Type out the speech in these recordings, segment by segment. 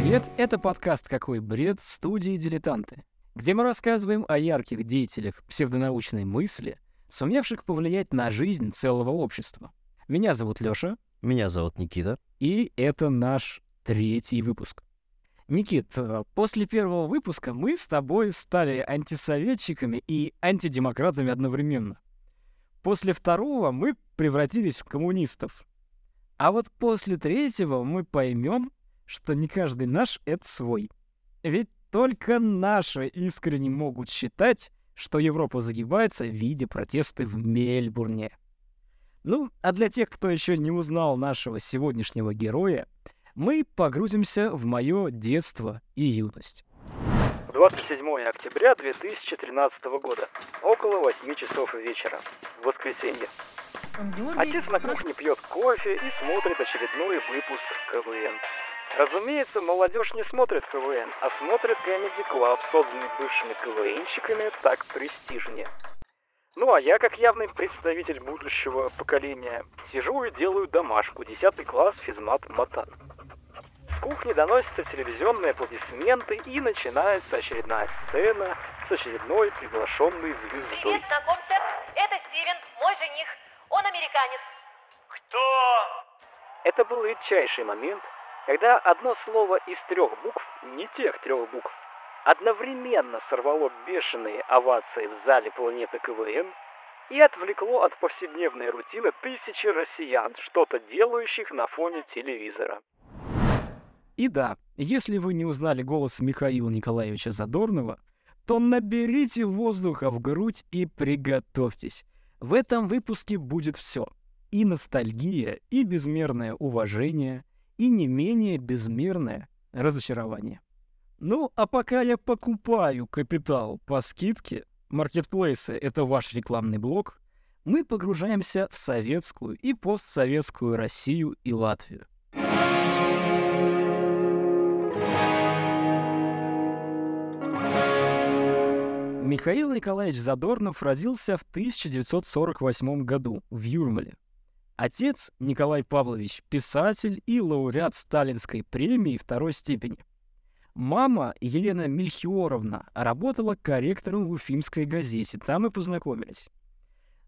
Привет, это подкаст «Какой бред» студии «Дилетанты», где мы рассказываем о ярких деятелях псевдонаучной мысли, сумевших повлиять на жизнь целого общества. Меня зовут Лёша. Меня зовут Никита. И это наш третий выпуск. Никит, э, после первого выпуска мы с тобой стали антисоветчиками и антидемократами одновременно. После второго мы превратились в коммунистов. А вот после третьего мы поймем, что не каждый наш — это свой. Ведь только наши искренне могут считать, что Европа загибается в виде протеста в Мельбурне. Ну, а для тех, кто еще не узнал нашего сегодняшнего героя, мы погрузимся в мое детство и юность. 27 октября 2013 года, около 8 часов вечера, в воскресенье. Отец на кухне пьет кофе и смотрит очередной выпуск КВН. Разумеется, молодежь не смотрит КВН, а смотрит Comedy Club, созданный бывшими КВНщиками, так престижнее. Ну а я, как явный представитель будущего поколения, сижу и делаю домашку, 10 класс, физмат Матан. С кухни доносятся телевизионные аплодисменты и начинается очередная сцена с очередной приглашенной звездой. Привет, знакомься, это Стивен, мой жених. Он американец. Кто? Это был редчайший момент, когда одно слово из трех букв, не тех трех букв, одновременно сорвало бешеные овации в зале планеты КВН и отвлекло от повседневной рутины тысячи россиян, что-то делающих на фоне телевизора. И да, если вы не узнали голос Михаила Николаевича Задорнова, то наберите воздуха в грудь и приготовьтесь. В этом выпуске будет все. И ностальгия, и безмерное уважение, и не менее безмерное разочарование. Ну, а пока я покупаю капитал по скидке, маркетплейсы — это ваш рекламный блок, мы погружаемся в советскую и постсоветскую Россию и Латвию. Михаил Николаевич Задорнов родился в 1948 году в Юрмале. Отец Николай Павлович – писатель и лауреат Сталинской премии второй степени. Мама Елена Мельхиоровна работала корректором в Уфимской газете, там и познакомились.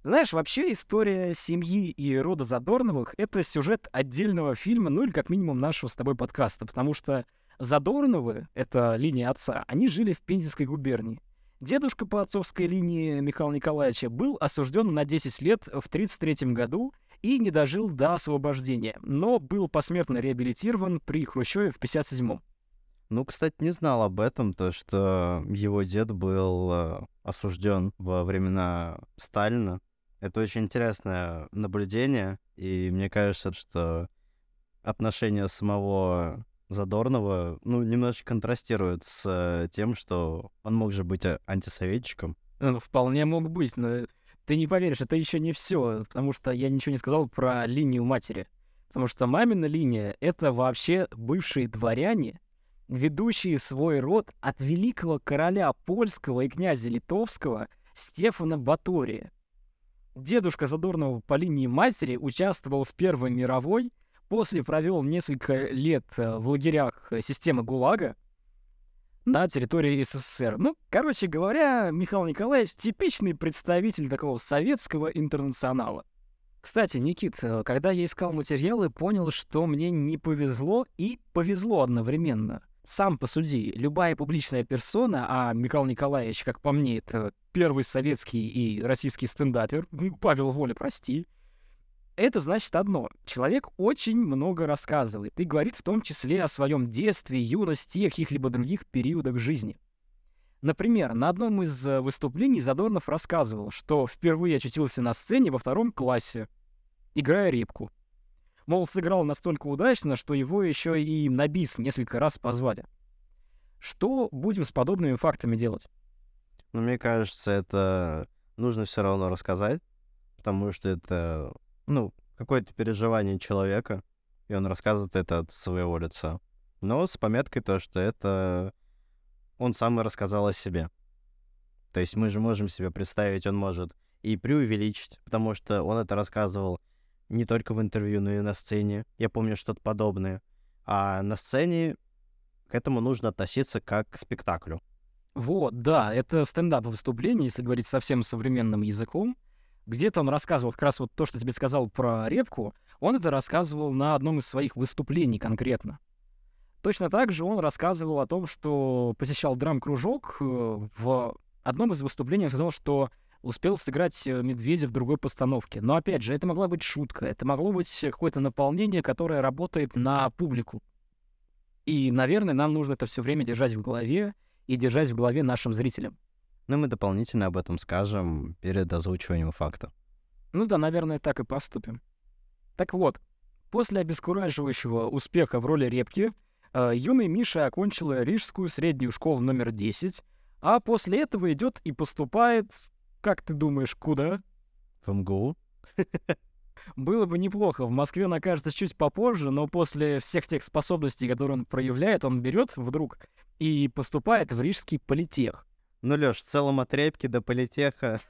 Знаешь, вообще история семьи и рода Задорновых — это сюжет отдельного фильма, ну или как минимум нашего с тобой подкаста, потому что Задорновы, это линия отца, они жили в Пензенской губернии. Дедушка по отцовской линии Михаила Николаевича был осужден на 10 лет в 1933 году и не дожил до освобождения, но был посмертно реабилитирован при Хрущеве в 1957 Ну, кстати, не знал об этом, то что его дед был э, осужден во времена Сталина. Это очень интересное наблюдение, и мне кажется, что отношение самого Задорнова, ну, немножечко контрастирует с э, тем, что он мог же быть а, антисоветчиком. Ну, вполне мог быть, но ты не поверишь, это еще не все, потому что я ничего не сказал про линию матери. Потому что мамина линия — это вообще бывшие дворяне, ведущие свой род от великого короля польского и князя литовского Стефана Батория. Дедушка Задорнова по линии матери участвовал в Первой мировой После провел несколько лет э, в лагерях системы ГУЛАГа на территории СССР. Ну, короче говоря, Михаил Николаевич типичный представитель такого советского интернационала. Кстати, Никит, э, когда я искал материалы, понял, что мне не повезло и повезло одновременно. Сам посуди, любая публичная персона, а Михаил Николаевич, как по мне, это первый советский и российский стендапер, Павел Воля, прости, это значит одно. Человек очень много рассказывает и говорит в том числе о своем детстве, юности и каких-либо других периодах жизни. Например, на одном из э, выступлений Задорнов рассказывал, что впервые очутился на сцене во втором классе, играя репку. Мол, сыграл настолько удачно, что его еще и на бис несколько раз позвали. Что будем с подобными фактами делать? Ну, мне кажется, это нужно все равно рассказать, потому что это ну, какое-то переживание человека, и он рассказывает это от своего лица. Но с пометкой то, что это он сам и рассказал о себе. То есть мы же можем себе представить, он может и преувеличить, потому что он это рассказывал не только в интервью, но и на сцене. Я помню что-то подобное. А на сцене к этому нужно относиться как к спектаклю. Вот, да, это стендап-выступление, если говорить совсем современным языком. Где-то он рассказывал как раз вот то, что тебе сказал про репку, он это рассказывал на одном из своих выступлений конкретно. Точно так же он рассказывал о том, что посещал драм-кружок. э, В одном из выступлений он сказал, что успел сыграть э, медведя в другой постановке. Но опять же, это могла быть шутка, это могло быть какое-то наполнение, которое работает на публику. И, наверное, нам нужно это все время держать в голове и держать в голове нашим зрителям. Ну, мы дополнительно об этом скажем перед озвучиванием факта. Ну да, наверное, так и поступим. Так вот, после обескураживающего успеха в роли репки, э, юный Миша окончил Рижскую среднюю школу номер 10, а после этого идет и поступает, как ты думаешь, куда? В МГУ? Было бы неплохо. В Москве он окажется чуть попозже, но после всех тех способностей, которые он проявляет, он берет вдруг и поступает в Рижский политех. Ну, Лёш, в целом от репки до политеха.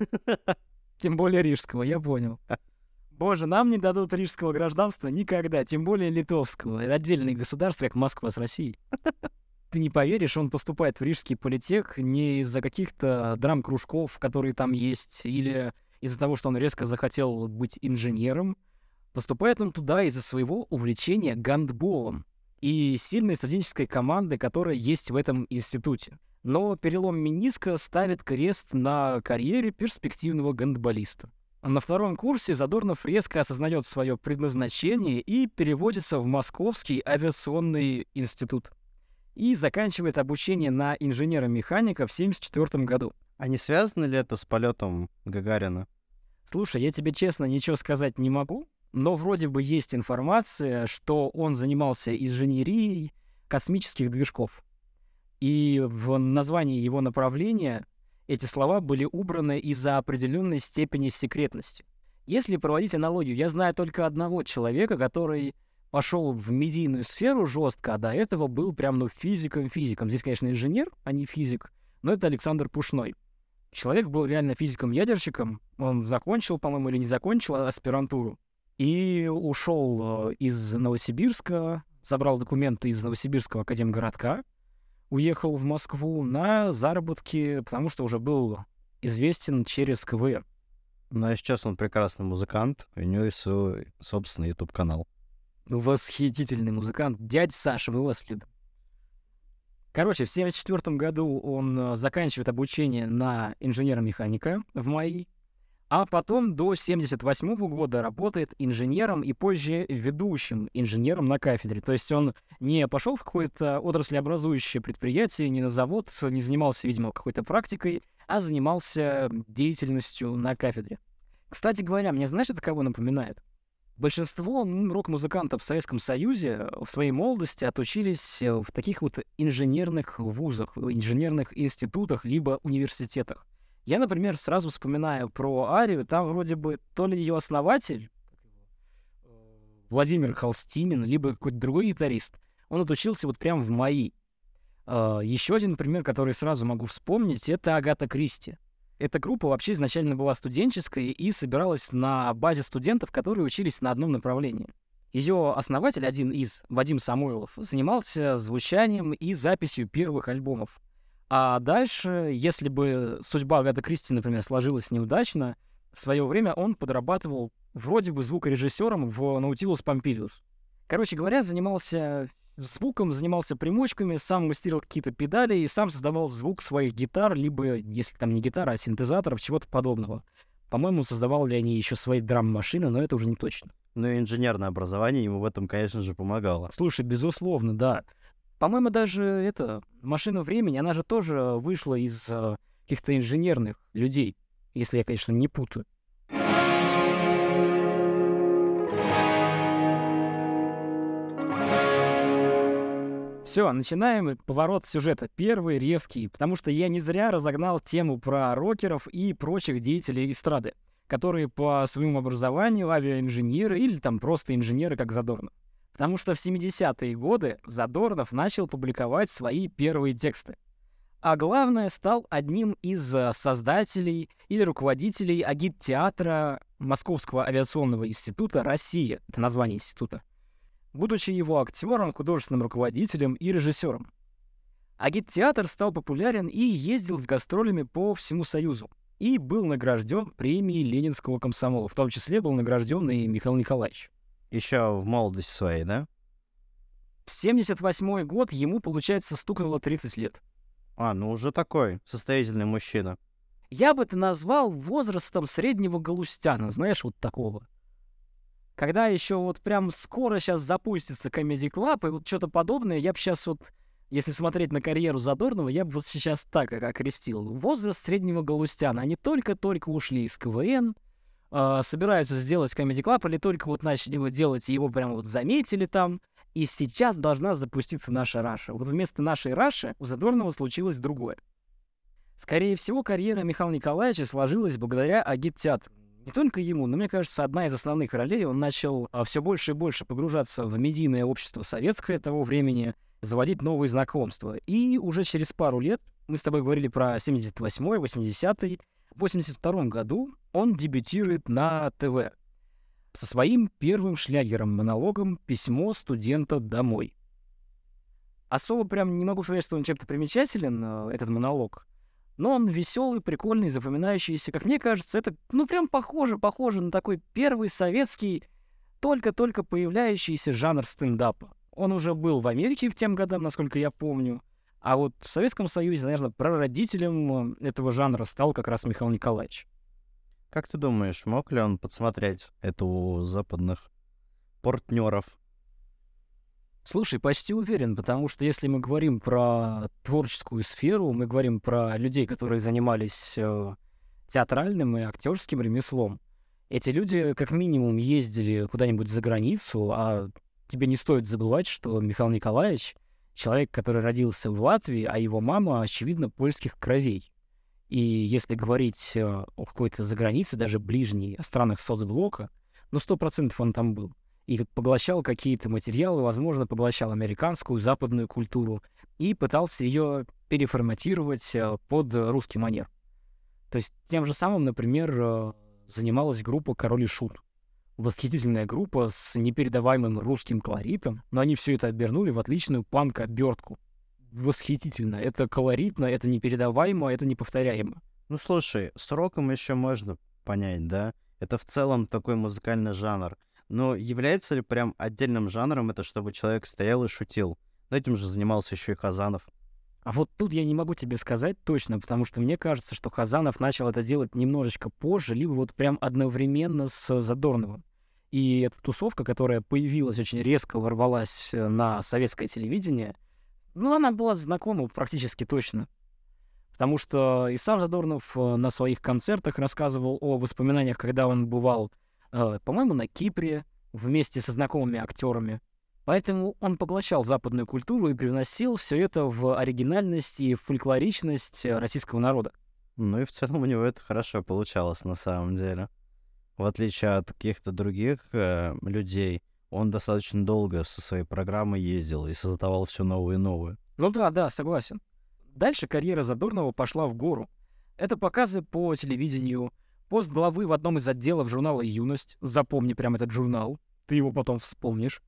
Тем более рижского, я понял. Боже, нам не дадут рижского гражданства никогда, тем более литовского. Это отдельное государство, как Москва с Россией. Ты не поверишь, он поступает в рижский политех не из-за каких-то драм-кружков, которые там есть, или из-за того, что он резко захотел быть инженером. Поступает он туда из-за своего увлечения гандболом и сильной студенческой команды, которая есть в этом институте. Но перелом мениска ставит крест на карьере перспективного гандболиста. На втором курсе Задорнов резко осознает свое предназначение и переводится в Московский авиационный институт. И заканчивает обучение на инженера-механика в 1974 году. А не связано ли это с полетом Гагарина? Слушай, я тебе честно ничего сказать не могу, но вроде бы есть информация, что он занимался инженерией космических движков. И в названии его направления эти слова были убраны из-за определенной степени секретности. Если проводить аналогию, я знаю только одного человека, который пошел в медийную сферу жестко, а до этого был прям, ну, физиком-физиком. Здесь, конечно, инженер, а не физик, но это Александр Пушной. Человек был реально физиком-ядерщиком. Он закончил, по-моему, или не закончил аспирантуру. И ушел э, из Новосибирска, забрал документы из Новосибирского академгородка, уехал в Москву на заработки, потому что уже был известен через КВР. Ну, а сейчас он прекрасный музыкант, у него есть свой собственный YouTube-канал. Восхитительный музыкант. Дядь Саша, мы вас любим. Короче, в 1974 году он э, заканчивает обучение на инженера-механика в МАИ, а потом до 1978 года работает инженером и позже ведущим инженером на кафедре. То есть он не пошел в какое-то отраслеобразующее предприятие, не на завод, не занимался, видимо, какой-то практикой, а занимался деятельностью на кафедре. Кстати говоря, мне знаешь, это кого напоминает? Большинство м, рок-музыкантов в Советском Союзе в своей молодости отучились э, в таких вот инженерных вузах, инженерных институтах либо университетах. Я, например, сразу вспоминаю про Арию, там вроде бы то ли ее основатель, Владимир Холстинин, либо какой-то другой гитарист, он отучился вот прям в МАИ. Еще один пример, который сразу могу вспомнить, это Агата Кристи. Эта группа вообще изначально была студенческой и собиралась на базе студентов, которые учились на одном направлении. Ее основатель, один из, Вадим Самойлов, занимался звучанием и записью первых альбомов. А дальше, если бы судьба Агаты Кристи, например, сложилась неудачно, в свое время он подрабатывал вроде бы звукорежиссером в Наутилус Помпилиус. Короче говоря, занимался звуком, занимался примочками, сам мастерил какие-то педали и сам создавал звук своих гитар, либо, если там не гитара, а синтезаторов, чего-то подобного. По-моему, создавали они еще свои драм-машины, но это уже не точно. Ну и инженерное образование ему в этом, конечно же, помогало. Слушай, безусловно, да. По-моему, даже это машина времени, она же тоже вышла из э, каких-то инженерных людей, если я, конечно, не путаю. Все, начинаем поворот сюжета. Первый резкий, потому что я не зря разогнал тему про рокеров и прочих деятелей эстрады, которые по своему образованию авиаинженеры или там просто инженеры, как Задорнов. Потому что в 70-е годы Задорнов начал публиковать свои первые тексты. А главное, стал одним из э, создателей или руководителей агит-театра Московского авиационного института «Россия». Это название института. Будучи его актером, художественным руководителем и режиссером. Агит-театр стал популярен и ездил с гастролями по всему Союзу. И был награжден премией Ленинского комсомола. В том числе был награжден и Михаил Николаевич. Еще в молодости своей, да? В 78 год ему, получается, стукнуло 30 лет. А, ну уже такой состоятельный мужчина. Я бы это назвал возрастом среднего галустяна, знаешь, вот такого. Когда еще вот прям скоро сейчас запустится Comedy Club и вот что-то подобное, я бы сейчас вот, если смотреть на карьеру Задорнова, я бы вот сейчас так окрестил. Возраст среднего галустяна. Они только-только ушли из КВН, э, собираются сделать Comedy Club, или только вот начали его делать, и его прям вот заметили там, и сейчас должна запуститься наша Раша. Вот вместо нашей Раши у Задорнова случилось другое. Скорее всего, карьера Михаила Николаевича сложилась благодаря агит-театру. Не только ему, но мне кажется, одна из основных ролей, он начал а, все больше и больше погружаться в медийное общество советское того времени, заводить новые знакомства. И уже через пару лет, мы с тобой говорили про 78-й, 80-й, в 82 году он дебютирует на ТВ со своим первым шлягером-монологом «Письмо студента домой». Особо прям не могу сказать, что он чем-то примечателен, э, этот монолог. Но он веселый, прикольный, запоминающийся. Как мне кажется, это, ну, прям похоже, похоже на такой первый советский, только-только появляющийся жанр стендапа. Он уже был в Америке в тем годам, насколько я помню. А вот в Советском Союзе, наверное, прародителем э, этого жанра стал как раз Михаил Николаевич. Как ты думаешь, мог ли он подсмотреть это у западных партнеров? Слушай, почти уверен, потому что если мы говорим про творческую сферу, мы говорим про людей, которые занимались э, театральным и актерским ремеслом. Эти люди как минимум ездили куда-нибудь за границу, а тебе не стоит забывать, что Михаил Николаевич — человек, который родился в Латвии, а его мама, очевидно, польских кровей. И если говорить э, о какой-то загранице, даже ближней, о странах соцблока, ну, сто процентов он там был и поглощал какие-то материалы, возможно, поглощал американскую, западную культуру и пытался ее переформатировать э, под русский манер. То есть тем же самым, например, э, занималась группа «Король и Шут». Восхитительная группа с непередаваемым русским колоритом, но они все это обернули в отличную панк-обертку. Восхитительно. Это колоритно, это непередаваемо, это неповторяемо. Ну слушай, с роком еще можно понять, да? Это в целом такой музыкальный жанр. Но является ли прям отдельным жанром это, чтобы человек стоял и шутил? Но этим же занимался еще и Хазанов. А вот тут я не могу тебе сказать точно, потому что мне кажется, что Хазанов начал это делать немножечко позже, либо вот прям одновременно с Задорновым. И эта тусовка, которая появилась очень резко, ворвалась э, на советское телевидение, ну, она была знакома практически точно. Потому что и сам Задорнов э, на своих концертах рассказывал о воспоминаниях, когда он бывал Э, по-моему, на Кипре, вместе со знакомыми актерами. Поэтому он поглощал западную культуру и привносил все это в оригинальность и фольклоричность российского народа. Ну и в целом у него это хорошо получалось на самом деле. В отличие от каких-то других э, людей, он достаточно долго со своей программой ездил и создавал все новое и новое. Ну да, да, согласен. Дальше карьера Задорнова пошла в гору. Это показы по телевидению, Пост главы в одном из отделов журнала «Юность». Запомни прям этот журнал. Ты его потом вспомнишь.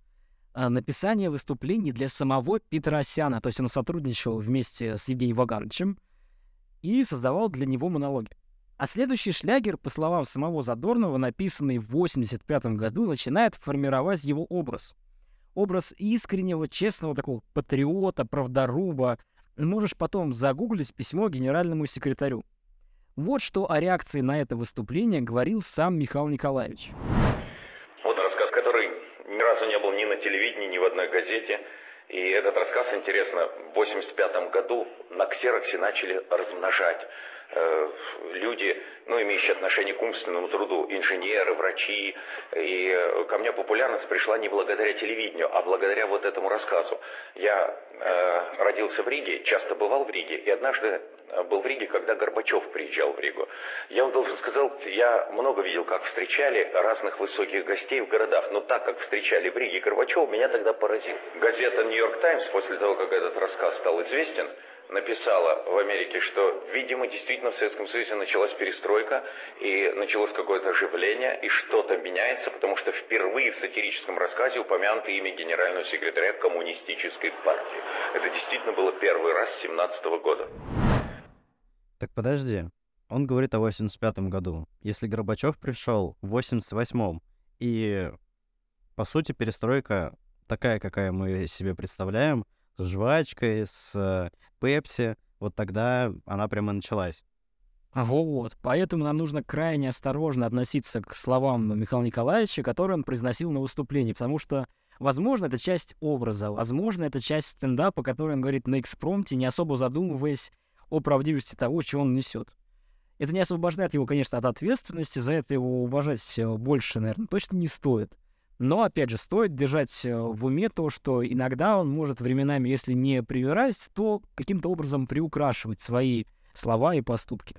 А, написание выступлений для самого Петросяна. То есть он сотрудничал вместе с Евгением Вагановичем и создавал для него монологи. А следующий шлягер, по словам самого Задорнова, написанный в 85 году, начинает формировать его образ. Образ искреннего, честного такого патриота, правдоруба. Можешь потом загуглить письмо генеральному секретарю. Вот что о реакции на это выступление говорил сам Михаил Николаевич. Вот рассказ, который ни разу не был ни на телевидении, ни в одной газете. И этот рассказ, интересно, в 85 году на ксероксе начали размножать люди, ну, имеющие отношение к умственному труду, инженеры, врачи. И э, ко мне популярность пришла не благодаря телевидению, а благодаря вот этому рассказу. Я э, родился в Риге, часто бывал в Риге, и однажды Э, был в Риге, когда Горбачев приезжал в Ригу. Я вам должен сказать, я много видел, как встречали разных высоких гостей в городах, но так как встречали в Риге Горбачева, меня тогда поразил. Газета «Нью-Йорк Таймс» после того, как этот рассказ стал известен, написала в Америке, что, видимо, действительно в Советском Союзе началась перестройка, и началось какое-то оживление, и что-то меняется, потому что впервые в сатирическом рассказе упомянуто имя генерального секретаря коммунистической партии. Это действительно было первый раз с 17 года. Так подожди, он говорит о 85-м году. Если Горбачев пришел в 88-м, и, по сути, перестройка такая, какая мы себе представляем, с жвачкой, с э, пепси, вот тогда она прямо началась. Вот, поэтому нам нужно крайне осторожно относиться к словам Михаила Николаевича, которые он произносил на выступлении, потому что, возможно, это часть образа, возможно, это часть стендапа, который он говорит на экспромте, не особо задумываясь о правдивости того, что он несет. Это не освобождает его, конечно, от ответственности, за это его уважать э, больше, наверное, точно не стоит. Но, опять же, стоит держать э, в уме то, что иногда он может временами, если не привирать, то каким-то образом приукрашивать свои слова и поступки.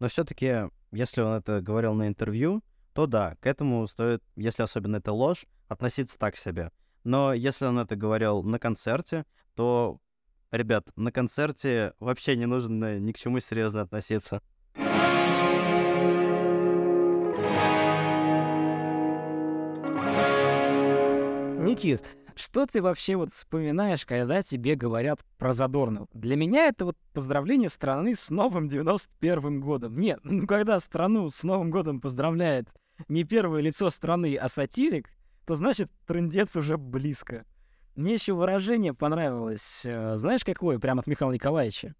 Но все-таки, если он это говорил на интервью, то да, к этому стоит, если особенно это ложь, относиться так себе. Но если он это говорил на концерте, то, ребят, на концерте вообще не нужно ни к чему серьезно относиться. Никит, что ты вообще вот вспоминаешь, когда тебе говорят про Задорнова? Для меня это вот поздравление страны с новым 91-м годом. Нет, ну когда страну с Новым годом поздравляет не первое лицо страны, а сатирик, то значит трендец уже близко. Мне еще выражение понравилось, э, знаешь какое, прямо от Михаила Николаевича?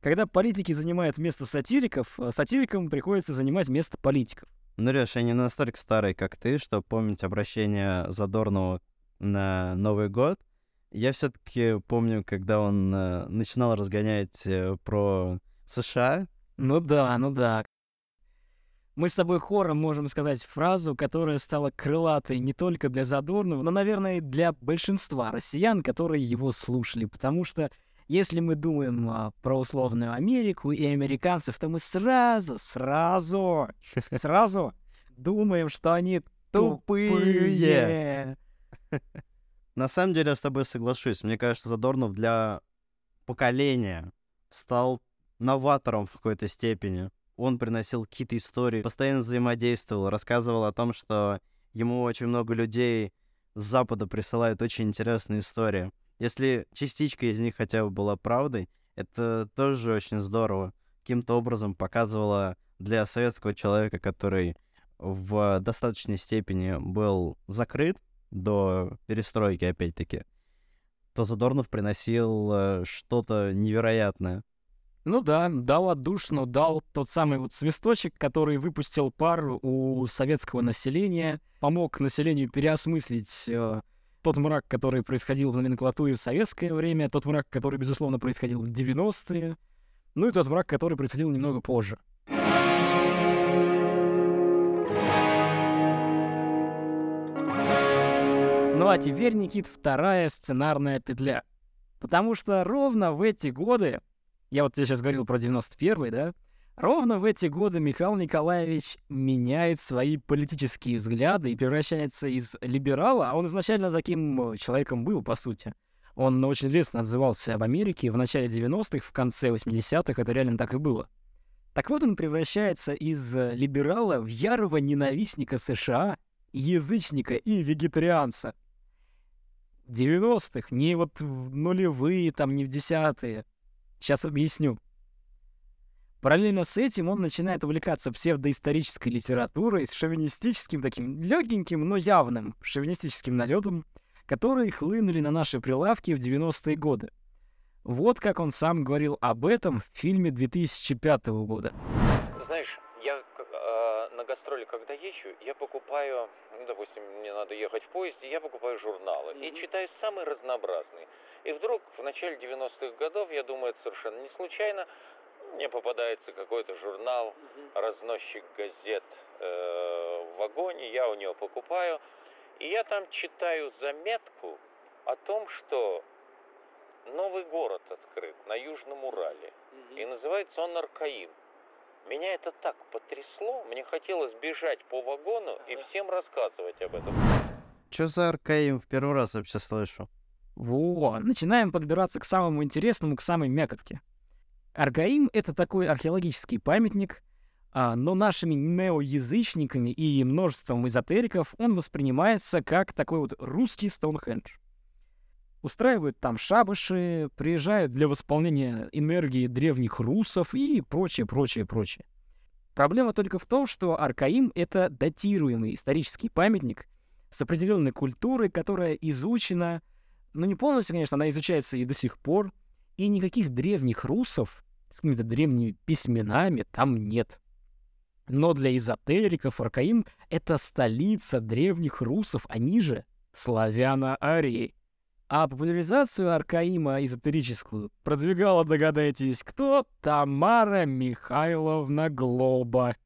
Когда политики занимают место сатириков, э, сатирикам приходится занимать место политиков. Ну, Реш, я не настолько старый, как ты, чтобы помнить обращение Задорнова на Новый год. Я все-таки помню, когда он э, начинал разгонять э, про США. Ну да, ну да. Мы с тобой хором можем сказать фразу, которая стала крылатой не только для Задорнова, но, наверное, и для большинства россиян, которые его слушали. Потому что если мы думаем а, про условную Америку и американцев, то мы сразу, сразу, сразу думаем, что они тупые. На самом деле я с тобой соглашусь. Мне кажется, Задорнов для поколения стал новатором в какой-то степени. Он приносил какие-то истории, постоянно взаимодействовал, рассказывал о том, что ему очень много людей с Запада присылают очень интересные истории. Если частичка из них хотя бы была правдой, это тоже очень здорово. Каким-то образом показывало для советского человека, который в достаточной степени был закрыт, до перестройки, опять-таки, то Задорнов приносил э, что-то невероятное. Ну да, дал отдушину, дал тот самый вот свисточек, который выпустил пар у советского населения, помог населению переосмыслить э, тот мрак, который происходил в номенклатуре в советское время, тот мрак, который, безусловно, происходил в 90-е, ну и тот мрак, который происходил немного позже. Ну а теперь, Никит, вторая сценарная петля. Потому что ровно в эти годы, я вот тебе сейчас говорил про 91-й, да, ровно в эти годы Михаил Николаевич меняет свои политические взгляды и превращается из либерала, а он изначально таким человеком был, по сути. Он очень лестно отзывался об Америке в начале 90-х, в конце 80-х, это реально так и было. Так вот он превращается из либерала в ярого ненавистника США, язычника и вегетарианца. 90-х, не вот в нулевые, там, не в десятые. Сейчас объясню. Параллельно с этим он начинает увлекаться псевдоисторической литературой с шовинистическим таким легеньким, но явным шовинистическим налетом, которые хлынули на наши прилавки в 90-е годы. Вот как он сам говорил об этом в фильме 2005 года гастроли, когда езжу, я покупаю, ну, допустим, мне надо ехать в поезде, я покупаю журналы mm-hmm. и читаю самые разнообразные. И вдруг в начале 90-х годов, я думаю, это совершенно не случайно, мне попадается какой-то журнал, mm-hmm. разносчик газет э, в вагоне, я у него покупаю, и я там читаю заметку о том, что новый город открыт на Южном Урале, mm-hmm. и называется он Аркаим. Меня это так потрясло, мне хотелось бежать по вагону и всем рассказывать об этом. Чё за Аркаим в первый раз вообще слышу? Во, начинаем подбираться к самому интересному, к самой мякотке. Аргаим — это такой археологический памятник, а, но нашими неоязычниками и множеством эзотериков он воспринимается как такой вот русский Стоунхендж. Устраивают там шабаши, приезжают для восполнения энергии древних русов и прочее, прочее, прочее. Проблема только в том, что Аркаим — это датируемый исторический памятник с определенной культурой, которая изучена, ну не полностью, конечно, она изучается и до сих пор, и никаких древних русов с какими-то древними письменами там нет. Но для эзотериков Аркаим — это столица древних русов, они же славяно-арии. А популяризацию Аркаима эзотерическую продвигала, догадаетесь, кто? Тамара Михайловна Глоба.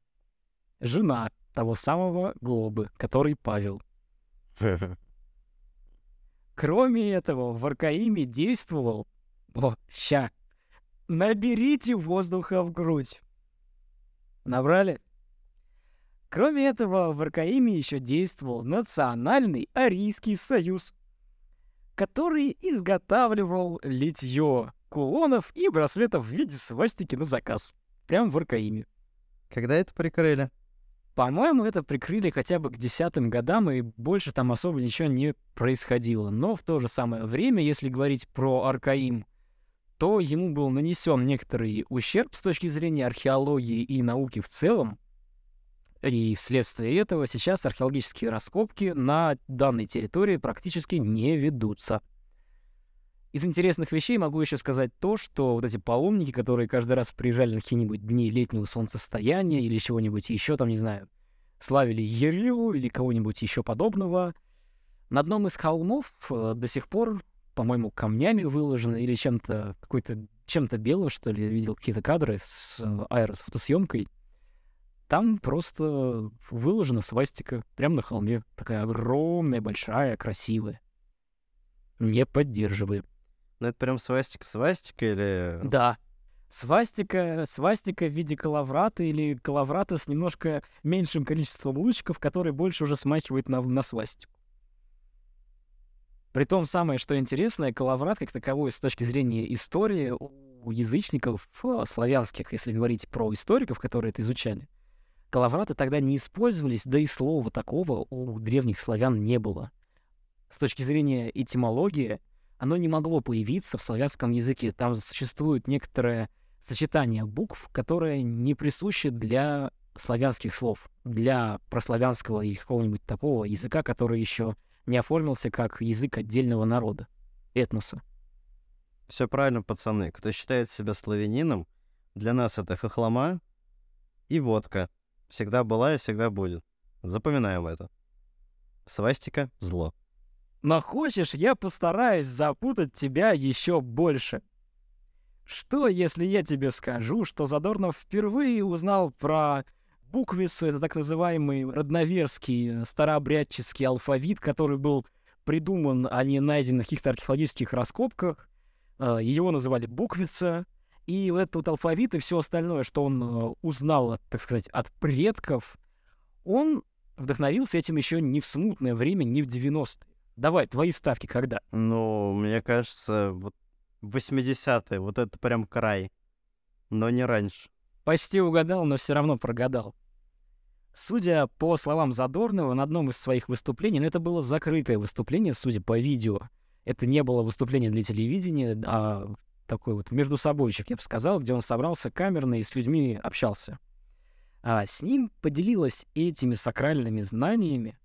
Жена того самого Глобы, который Павел. Кроме этого, в Аркаиме действовал... О, ща. Наберите воздуха в грудь. Набрали? Кроме этого, в Аркаиме еще действовал Национальный Арийский Союз, который изготавливал литье кулонов и браслетов в виде свастики на заказ. Прям в Аркаиме. Когда это прикрыли? По-моему, это прикрыли хотя бы к десятым годам, и больше там особо ничего не происходило. Но в то же самое время, если говорить про Аркаим, то ему был нанесен некоторый ущерб с точки зрения археологии и науки в целом, и вследствие этого сейчас археологические раскопки на данной территории практически не ведутся. Из интересных вещей могу еще сказать то, что вот эти паломники, которые каждый раз приезжали на какие-нибудь дни летнего солнцестояния или чего-нибудь еще там, не знаю, славили Ерилу или кого-нибудь еще подобного, на одном из холмов э, до сих пор, по-моему, камнями выложено или чем-то, какой-то, чем-то белым, что ли, видел какие-то кадры с э, аэросфотосъемкой, там просто выложена свастика прямо на холме. Такая огромная, большая, красивая. Не поддерживаю. Ну это прям свастика-свастика или... Да. Свастика, свастика в виде калаврата или калаврата с немножко меньшим количеством лучиков, который больше уже смахивает на, на свастику. Притом самое, что интересное, калаврат как таковой с точки зрения истории у язычников славянских, если говорить про историков, которые это изучали, Калавраты тогда не использовались, да и слова такого у древних славян не было. С точки зрения этимологии, оно не могло появиться в славянском языке. Там существует некоторое сочетание букв, которое не присуще для славянских слов, для прославянского или какого-нибудь такого языка, который еще не оформился как язык отдельного народа, этноса. Все правильно, пацаны. Кто считает себя славянином, для нас это хохлома и водка. Всегда была и всегда будет. Запоминаем это. Свастика — зло. Но хочешь, я постараюсь запутать тебя еще больше. Что, если я тебе скажу, что Задорнов впервые узнал про буквицу, это так называемый родноверский старообрядческий алфавит, который был придуман, а не найден на каких-то археологических раскопках. Э, Его называли буквица. И вот этот вот алфавит и все остальное, что он э, узнал, так сказать, от предков, он вдохновился этим еще не в смутное время, не в 90-е. Давай, твои ставки когда? Ну, мне кажется, вот 80-е, вот это прям край. Но не раньше. Почти угадал, но все равно прогадал. Судя по словам Задорнова, на одном из своих выступлений, но это было закрытое выступление, судя по видео, это не было выступление для телевидения, а такой вот между собойчик, я бы сказал, где он собрался камерно и с людьми общался. А с ним поделилась этими сакральными знаниями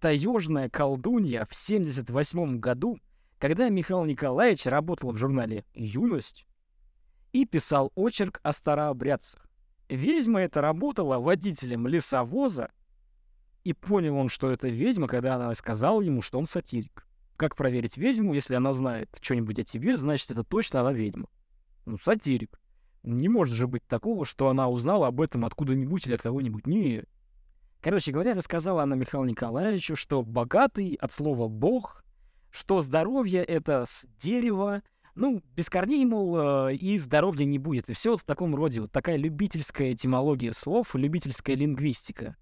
таежная колдунья в 78 году, когда Михаил Николаевич работал в журнале «Юность» и писал очерк о старообрядцах. Ведьма эта работала водителем лесовоза, и понял он, что это ведьма, когда она сказала ему, что он сатирик. Как проверить ведьму, если она знает что-нибудь о тебе, значит, это точно она ведьма. Ну, сатирик. Не может же быть такого, что она узнала об этом откуда-нибудь или от кого-нибудь. Не. Короче говоря, рассказала она Михаилу Николаевичу, что богатый от слова «бог», что здоровье — это с дерева, ну, без корней, мол, э, и здоровья не будет. И все вот в таком роде, вот такая любительская этимология слов, любительская лингвистика.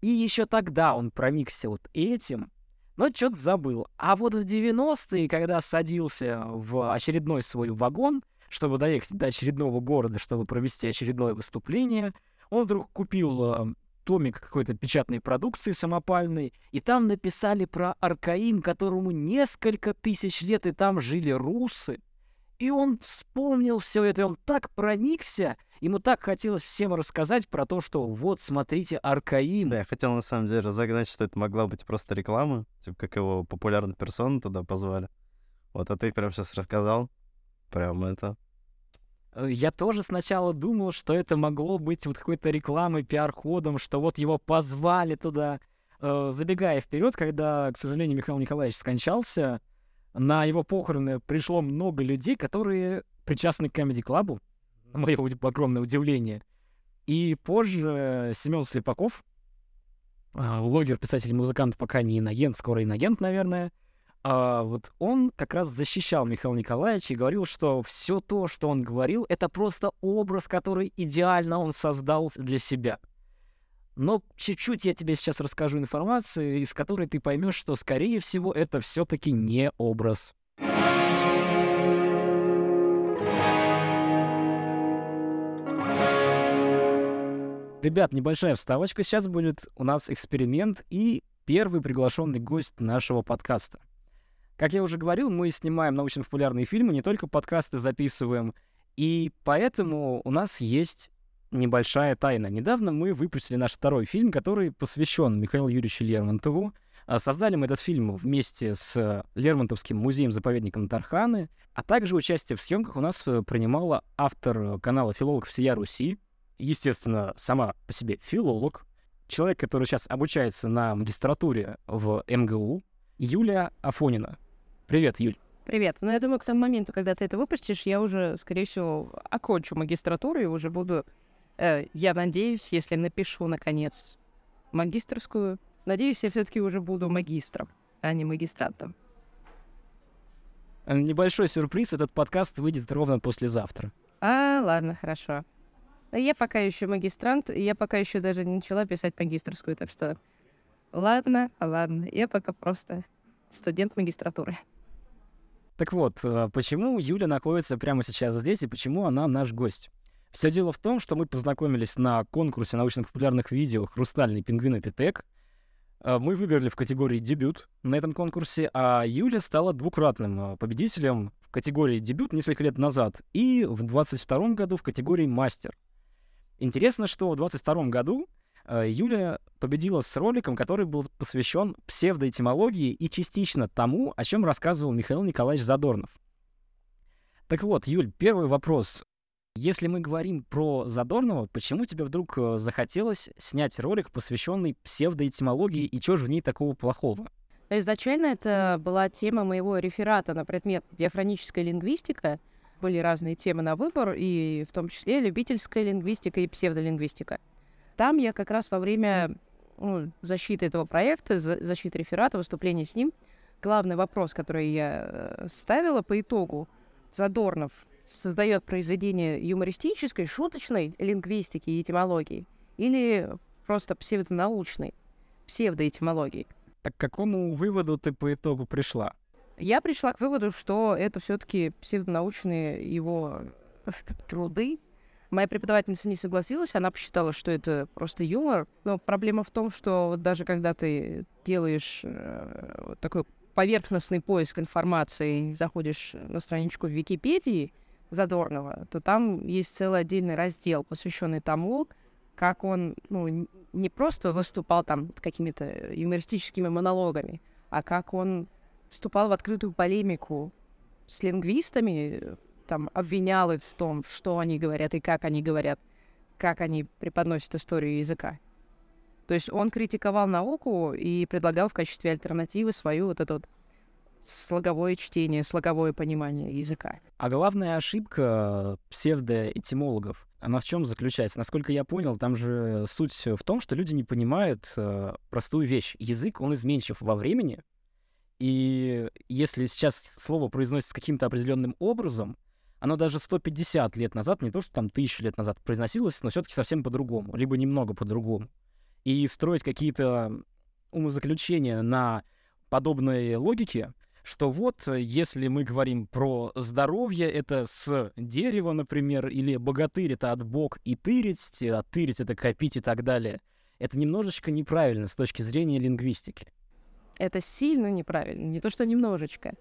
И еще тогда он проникся вот этим, но что-то забыл. А вот в 90-е, когда садился в очередной свой вагон, чтобы доехать до очередного города, чтобы провести очередное выступление, он вдруг купил э, томик какой-то печатной продукции самопальной, и там написали про Аркаим, которому несколько тысяч лет, и там жили русы. И он вспомнил все это, и он так проникся, ему так хотелось всем рассказать про то, что вот, смотрите, Аркаим. Да, я хотел на самом деле разогнать, что это могла быть просто реклама, типа как его популярную персону туда позвали. Вот, а ты прям сейчас рассказал. Прям это Э, я тоже сначала думал, что это могло быть вот какой-то рекламой, пиар-ходом, что вот его позвали туда. Э, забегая вперед, когда, к сожалению, Михаил Николаевич скончался, на его похороны пришло много людей, которые причастны к Comedy Club, на мое огромное удивление. И позже Семен Слепаков, блогер, писатель, музыкант, пока не иногент, скоро иногент, наверное, а, вот он как раз защищал Михаила Николаевича и говорил, что все то, что он говорил, это просто образ, который идеально он создал для себя. Но чуть-чуть я тебе сейчас расскажу информацию, из которой ты поймешь, что, скорее всего, это все-таки не образ. Ребят, небольшая вставочка сейчас будет. У нас эксперимент и первый приглашенный гость нашего подкаста. Как я уже говорил, мы снимаем научно-популярные фильмы, не только подкасты записываем. И поэтому у нас есть небольшая тайна. Недавно мы выпустили наш второй фильм, который посвящен Михаилу Юрьевичу Лермонтову. А, создали мы этот фильм вместе с Лермонтовским музеем-заповедником Тарханы, а также участие в съемках у нас э, принимала автор канала «Филолог всея Руси», естественно, сама по себе филолог, человек, который сейчас обучается на магистратуре в МГУ, Юлия Афонина. Привет, Юль. Привет. Ну, я думаю, к тому моменту, когда ты это выпустишь, я уже, скорее всего, окончу магистратуру и уже буду, э, я надеюсь, если напишу, наконец, магистрскую, надеюсь, я все-таки уже буду магистром, а не магистрантом. Э, небольшой сюрприз, этот подкаст выйдет ровно послезавтра. А, ладно, хорошо. Я пока еще магистрант, я пока еще даже не начала писать магистрскую, так что ладно, ладно, я пока просто студент магистратуры. Так вот, э, почему Юля находится прямо сейчас здесь и почему она наш гость? Все дело в том, что мы познакомились на конкурсе научно-популярных видео «Хрустальный пингвин Эпитек». Э, мы выиграли в категории «Дебют» на этом конкурсе, а Юля стала двукратным э, победителем в категории «Дебют» несколько лет назад и в 22 году в категории «Мастер». Интересно, что в 22 году Юля победила с роликом, который был посвящен псевдоэтимологии и частично тому, о чем рассказывал Михаил Николаевич Задорнов. Так вот, Юль, первый вопрос. Если мы говорим про Задорнова, почему тебе вдруг э, захотелось снять ролик, посвященный псевдоэтимологии, и что же в ней такого плохого? Изначально это была тема моего реферата на предмет диафроническая лингвистика. Были разные темы на выбор, и в том числе любительская лингвистика и псевдолингвистика. Там я как раз во время ну, защиты этого проекта, за, защиты реферата, выступления с ним, главный вопрос, который я э, ставила по итогу, Задорнов создает произведение юмористической, шуточной лингвистики и этимологии или просто псевдонаучной, псевдоэтимологии. Так к какому выводу ты по итогу пришла? Я пришла к выводу, что это все-таки псевдонаучные его труды, Моя преподавательница не согласилась, она посчитала, что это просто юмор. Но проблема в том, что вот даже когда ты делаешь э, такой поверхностный поиск информации, заходишь на страничку в Википедии Задорнова, то там есть целый отдельный раздел, посвященный тому, как он ну, не просто выступал там какими-то юмористическими монологами, а как он вступал в открытую полемику с лингвистами, там обвинял их в том, что они говорят и как они говорят, как они преподносят историю языка. То есть он критиковал науку и предлагал в качестве альтернативы свою вот это вот слоговое чтение, слоговое понимание языка. А главная ошибка псевдоэтимологов, она в чем заключается? Насколько я понял, там же суть в том, что люди не понимают э, простую вещь. Язык, он изменчив во времени, и если сейчас слово произносится каким-то определенным образом, оно даже 150 лет назад, не то что там тысячу лет назад произносилось, но все-таки совсем по-другому, либо немного по-другому. И строить какие-то умозаключения на подобной логике что вот э, если мы говорим про здоровье, это с дерева, например, или богатырь — это от бог и тырить, а тырить — это копить и так далее. Это немножечко неправильно с точки зрения лингвистики. Это сильно неправильно, не то что немножечко.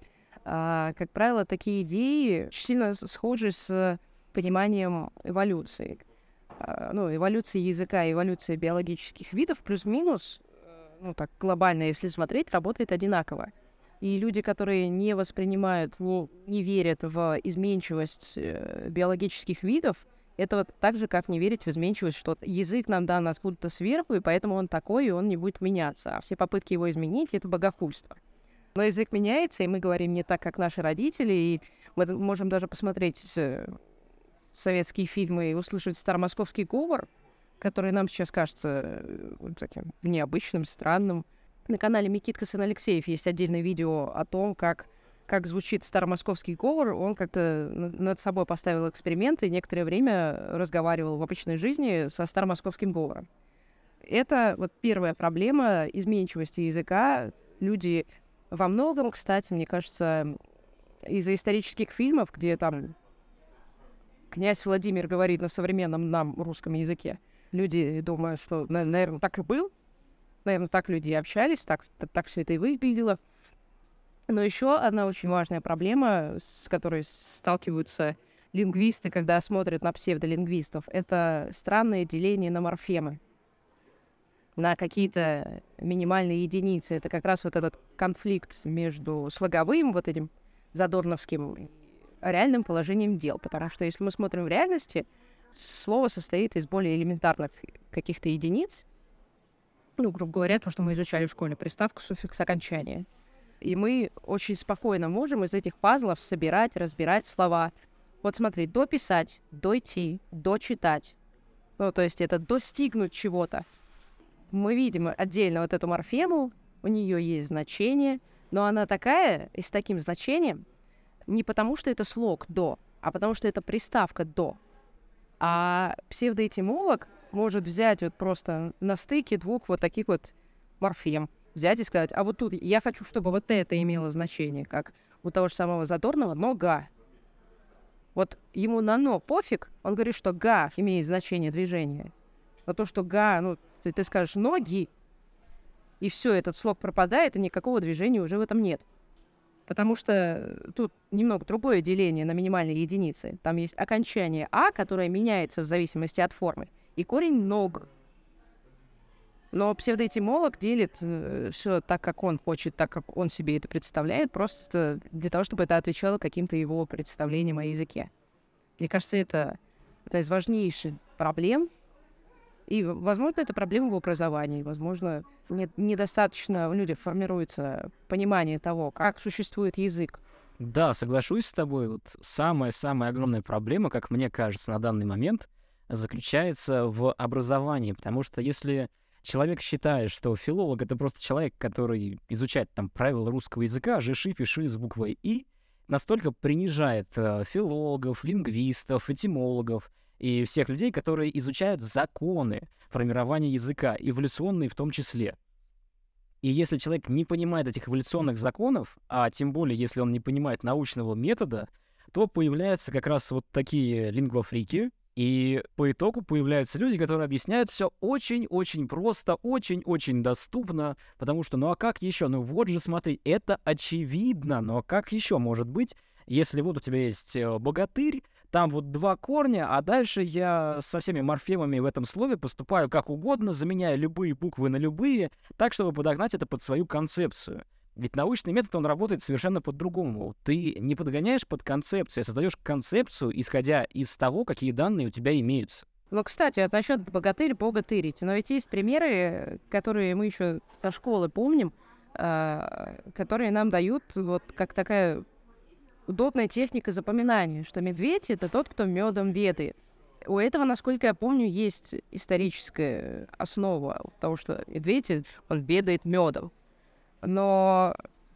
А, как правило, такие идеи очень сильно схожи с пониманием эволюции. А, ну, эволюция языка, эволюция биологических видов плюс-минус, э, ну так глобально, если смотреть, работает одинаково. И люди, которые не воспринимают, не, не верят в изменчивость э, биологических видов, это вот так же, как не верить в изменчивость, что язык нам дан откуда-то сверху, и поэтому он такой, и он не будет меняться. А все попытки его изменить — это богохульство. Но язык меняется, и мы говорим не так, как наши родители, и мы можем даже посмотреть советские фильмы и услышать старомосковский говор, который нам сейчас кажется э, таким необычным, странным. На канале Микитка Сын Алексеев есть отдельное видео о том, как, как звучит старомосковский говор. Он как-то над собой поставил эксперимент и некоторое время разговаривал в обычной жизни со старомосковским говором. Это вот первая проблема изменчивости языка. Люди во многом, кстати, мне кажется, из-за исторических фильмов, где там князь Владимир говорит на современном нам русском языке, люди думают, что, наверное, так и был, наверное, так люди общались, так, так, так все это и выглядело. Но еще одна очень важная проблема, с которой сталкиваются лингвисты, когда смотрят на псевдолингвистов, это странное деление на морфемы, на какие-то минимальные единицы. Это как раз вот этот конфликт между слоговым, вот этим задорновским реальным положением дел. Потому что если мы смотрим в реальности, слово состоит из более элементарных каких-то единиц, ну, грубо говоря, то, что мы изучали в школе, приставка, суффикс, окончание. И мы очень спокойно можем из этих пазлов собирать, разбирать слова. Вот смотри, дописать, дойти, дочитать. Ну, то есть это достигнуть чего-то. Мы видим отдельно вот эту морфему, у нее есть значение, но она такая и с таким значением, не потому что это слог «до», а потому что это приставка «до». А псевдоэтимолог может взять вот просто на стыке двух вот таких вот морфем, взять и сказать, а вот тут я хочу, чтобы вот это имело значение, как у того же самого Задорного, но «га». Вот ему на «но» пофиг, он говорит, что «га» имеет значение движения. Но то, что «га», ну, ты, ты скажешь «ноги», и все, этот слог пропадает, и никакого движения уже в этом нет. Потому что тут немного другое деление на минимальные единицы. Там есть окончание «а», которое меняется в зависимости от формы, и корень «ног». Но псевдоэтимолог делит э, все так, как он хочет, так, как он себе это представляет, просто для того, чтобы это отвечало каким-то его представлениям о языке. Мне кажется, это одна из важнейших проблем и, возможно, это проблема в образовании, возможно, не, недостаточно у людей формируется понимание того, как существует язык. Да, соглашусь с тобой. Вот самая-самая огромная проблема, как мне кажется, на данный момент, заключается в образовании, потому что если человек считает, что филолог — это просто человек, который изучает там правила русского языка, жиши, пиши с буквой «и», настолько принижает э, филологов, лингвистов, этимологов, и всех людей, которые изучают законы формирования языка, эволюционные в том числе. И если человек не понимает этих эволюционных законов, а тем более, если он не понимает научного метода, то появляются как раз вот такие лингвофрики, и по итогу появляются люди, которые объясняют все очень-очень просто, очень-очень доступно, потому что, ну а как еще? Ну вот же, смотри, это очевидно, но как еще может быть, если вот у тебя есть э, богатырь, там вот два корня, а дальше я со всеми морфемами в этом слове поступаю как угодно, заменяя любые буквы на любые, так, чтобы подогнать это под свою концепцию. Ведь научный метод, он работает совершенно по-другому. Ты не подгоняешь под концепцию, а создаешь концепцию, исходя из того, какие данные у тебя имеются. Ну, кстати, а насчет богатырь, богатырить. Но ведь есть примеры, которые мы еще со школы помним, а, которые нам дают вот как такая удобная техника запоминания, что медведь — это тот, кто медом ведает. У этого, насколько я помню, есть историческая основа того, что медведь, он ведает медом. Но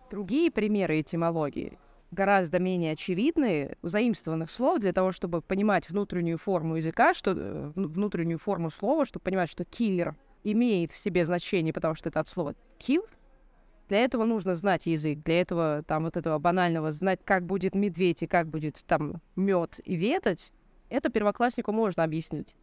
другие примеры этимологии гораздо менее очевидные, заимствованных слов для того, чтобы понимать внутреннюю форму языка, что, э, внутреннюю форму слова, чтобы понимать, что киллер имеет в себе значение, потому что это от слова kill, Для этого нужно знать язык, для этого там вот этого банального знать, как будет медведь и как будет там мед и ветать, это первокласснику можно объяснить.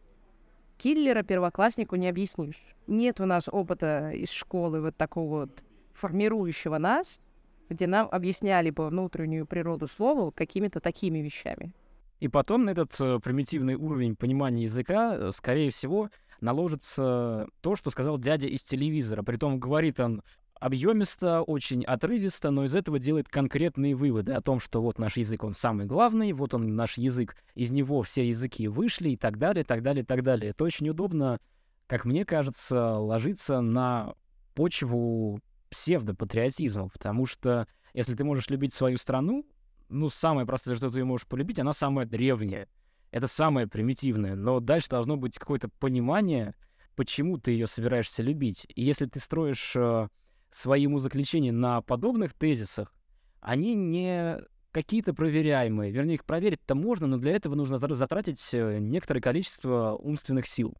Киллера первокласснику не объяснишь. Нет у нас опыта из школы вот такого вот формирующего нас, где нам объясняли бы внутреннюю природу слова какими-то такими вещами. И потом на этот э, примитивный уровень понимания языка, э, скорее всего, наложится то, что сказал дядя из телевизора. Притом говорит он объемисто, очень отрывисто, но из этого делает конкретные выводы о том, что вот наш язык, он самый главный, вот он наш язык, из него все языки вышли и так далее, так далее, так далее. Это очень удобно, как мне кажется, ложиться на почву псевдопатриотизма, потому что если ты можешь любить свою страну, ну, самое простое, что ты ее можешь полюбить, она самая древняя. Это самое примитивное. Но дальше должно быть какое-то понимание, почему ты ее собираешься любить. И если ты строишь э, свои умозаключения на подобных тезисах, они не какие-то проверяемые. Вернее, их проверить-то можно, но для этого нужно затратить э, некоторое количество умственных сил.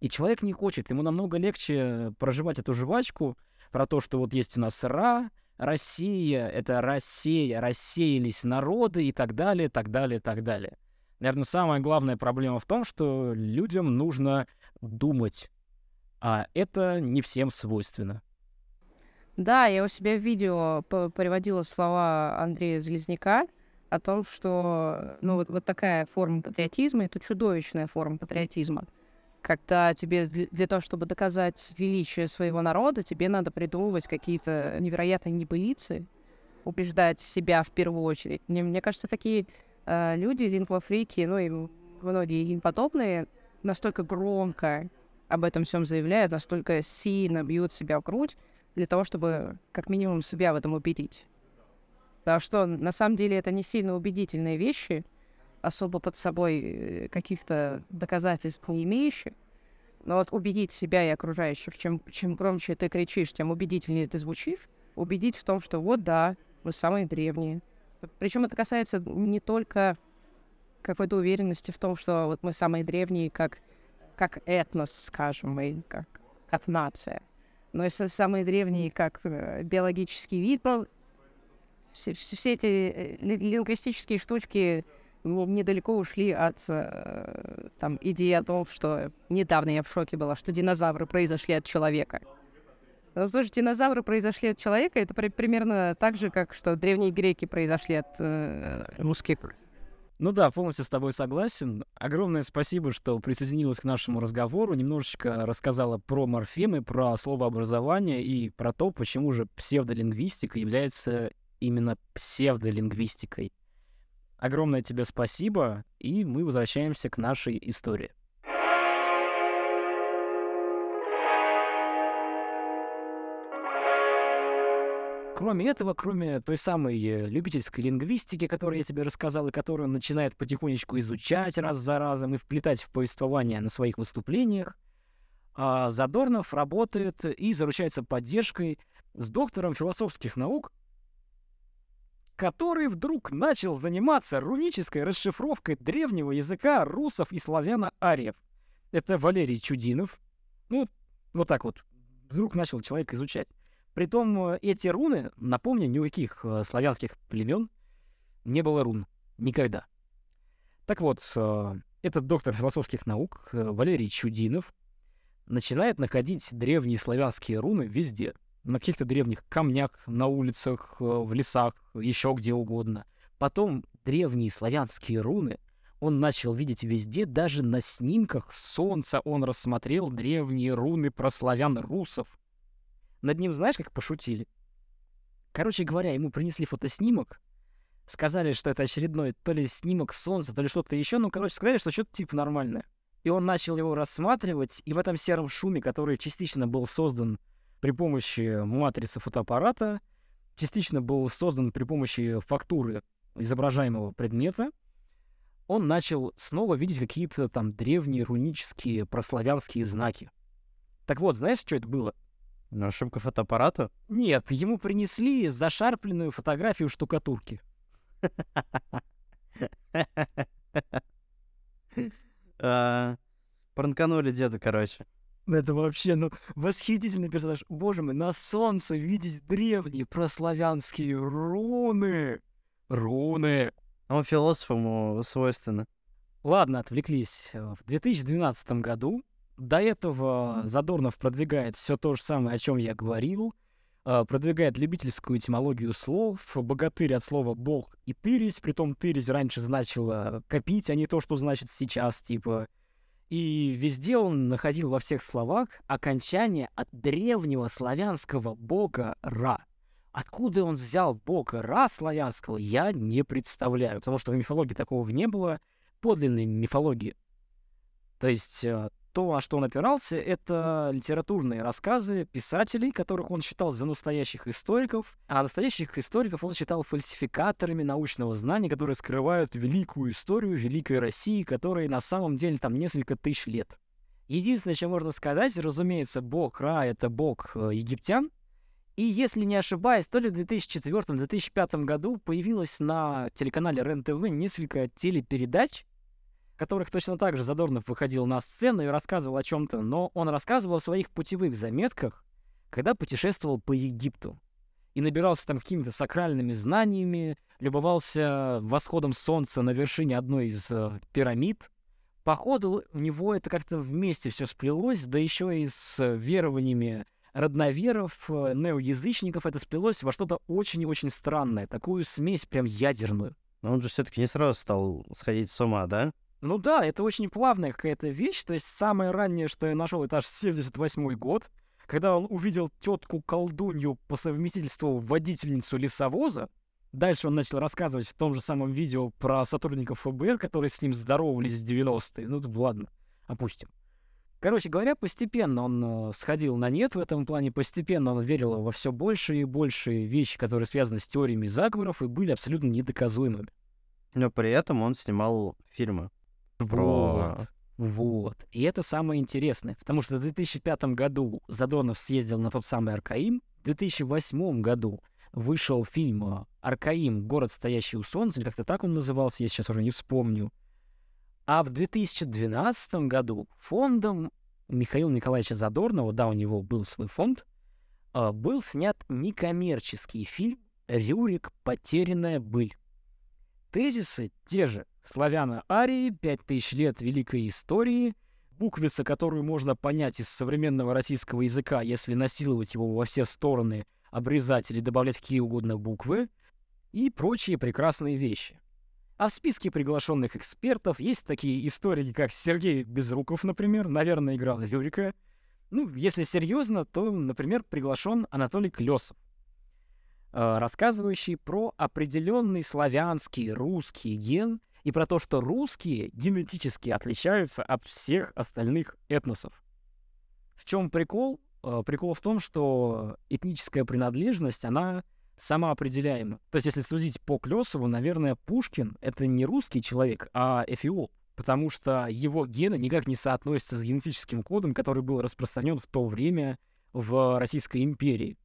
И человек не хочет, ему намного легче проживать эту жвачку про то, что вот есть у нас Ра, Россия, это Россия, рассеялись народы и так далее, так далее, так далее. Наверное, самая главная проблема в том, что людям нужно думать, а это не всем свойственно. Да, я у себя в видео приводила слова Андрея Залезняка о том, что ну, вот, вот такая форма патриотизма — это чудовищная форма патриотизма. Когда тебе для, того, чтобы доказать величие своего народа, тебе надо придумывать какие-то невероятные небылицы, убеждать себя в первую очередь. Мне, мне кажется, такие э, люди, лингвофрики, ну и многие им подобные, настолько громко об этом всем заявляют, настолько сильно бьют себя в грудь, для того, чтобы как минимум себя в этом убедить. Потому что на самом деле это не сильно убедительные вещи, особо под собой э, каких-то доказательств не имеющих. Но вот убедить себя и окружающих, чем, чем громче ты кричишь, тем убедительнее ты звучишь, убедить в том, что вот да, мы самые древние. Причем это касается не только какой-то уверенности в том, что вот мы самые древние, как, как этнос, скажем, и как, как нация но если самые древние, как э, биологический вид, ну, все, все эти э, лингвистические штучки недалеко ушли от э, там, идеи о том, что недавно я в шоке была, что динозавры произошли от человека. Но слушай, динозавры произошли от человека, это при- примерно так же, как что древние греки произошли от э, русских. Ну да, полностью с тобой согласен. Огромное спасибо, что присоединилась к нашему разговору, немножечко рассказала про морфемы, про словообразование и про то, почему же псевдолингвистика является именно псевдолингвистикой. Огромное тебе спасибо, и мы возвращаемся к нашей истории. Кроме этого, кроме той самой э, любительской лингвистики, которую я тебе рассказал, и которую он начинает потихонечку изучать раз за разом и вплетать в повествование на своих выступлениях, а, Задорнов работает и заручается поддержкой с доктором философских наук, который вдруг начал заниматься рунической расшифровкой древнего языка русов и славяно-ариев. Это Валерий Чудинов. Ну, вот так вот. Вдруг начал человек изучать. Притом э, эти руны, напомню, ни у каких э, славянских племен не было рун. Никогда. Так вот, э, этот доктор философских наук Валерий Чудинов начинает находить древние славянские руны везде. На каких-то древних камнях, на улицах, в лесах, еще где угодно. Потом древние славянские руны он начал видеть везде, даже на снимках солнца он рассмотрел древние руны про славян-русов. Над ним знаешь, как пошутили? Короче говоря, ему принесли фотоснимок, сказали, что это очередной то ли снимок солнца, то ли что-то еще, ну, короче, сказали, что что-то типа нормальное. И он начал его рассматривать, и в этом сером шуме, который частично был создан при помощи матрицы фотоаппарата, частично был создан при помощи фактуры изображаемого предмета, он начал снова видеть какие-то там древние рунические прославянские знаки. Так вот, знаешь, что это было? На ошибка фотоаппарата? Нет, ему принесли зашарпленную фотографию штукатурки. А, пранканули деда, короче. Это вообще, ну, восхитительный персонаж. Боже мой, на солнце видеть древние прославянские руны. Руны. Он философ ему свойственно. Ладно, отвлеклись. В 2012 году до этого Задорнов продвигает все то же самое, о чем я говорил. а, Продвигает любительскую этимологию слов. Богатырь от слова бог и тырись. Притом тырись раньше значило копить, а не то, что значит сейчас, типа. И везде он находил во всех словах окончание от древнего славянского бога Ра. Откуда он взял бога Ра славянского, я не представляю, потому что в мифологии такого не было, подлинной мифологии. То есть э, то, на что он опирался, это литературные рассказы писателей, которых он считал за настоящих историков, а настоящих историков он считал фальсификаторами научного знания, которые скрывают великую историю Великой России, которой на самом деле там несколько тысяч лет. Единственное, что можно сказать, разумеется, бог Ра — это бог э, египтян, и если не ошибаюсь, то ли в 2004-2005 году появилось на телеканале РЕН-ТВ несколько телепередач, которых точно так же Задорнов выходил на сцену и рассказывал о чем-то, но он рассказывал о своих путевых заметках, когда путешествовал по Египту. И набирался там какими-то сакральными знаниями, любовался восходом солнца на вершине одной из э, пирамид. Походу, у него это как-то вместе все сплелось, да еще и с э, верованиями родноверов, э, неоязычников это сплелось во что-то очень и очень странное, такую смесь прям ядерную. Но он же все-таки не сразу стал сходить с ума, да? Ну да, это очень плавная какая-то вещь. То есть самое раннее, что я нашел, это аж 78 год, когда он увидел тетку колдунью по совместительству водительницу лесовоза. Дальше он начал рассказывать в том же самом видео про сотрудников ФБР, которые с ним здоровались в 90-е. Ну, ладно, опустим. Короче говоря, постепенно он э, сходил на нет в этом плане, постепенно он верил во все больше и больше вещи, которые связаны с теориями заговоров и были абсолютно недоказуемыми. Но при этом он снимал фильмы. Вот. Вот. И это самое интересное, потому что в 2005 году Задорнов съездил на тот самый Аркаим, в 2008 году вышел фильм э, «Аркаим. Город, стоящий у солнца», или как-то так он назывался, я сейчас уже не вспомню. А в 2012 году фондом Михаила Николаевича Задорнова, да, у него был свой фонд, э, был снят некоммерческий фильм «Рюрик. Потерянная быль». Тезисы те же. Славяна Арии, пять тысяч лет великой истории, буквица, которую можно понять из современного российского языка, если насиловать его во все стороны, обрезать или добавлять какие угодно буквы, и прочие прекрасные вещи. А в списке приглашенных экспертов есть такие историки, как Сергей Безруков, например, наверное, играл Рюрика. Ну, если серьезно, то, например, приглашен Анатолий Клесов, э, рассказывающий про определенный славянский русский ген и про то, что русские генетически отличаются от всех остальных этносов. В чем прикол? Э, Прикол в том, что этническая принадлежность, она самоопределяема. То есть, если судить по Клёсову, наверное, Пушкин — это не русский человек, а эфиоп, потому что его гены никак не соотносятся с генетическим кодом, который был распространен в то время в Российской империи.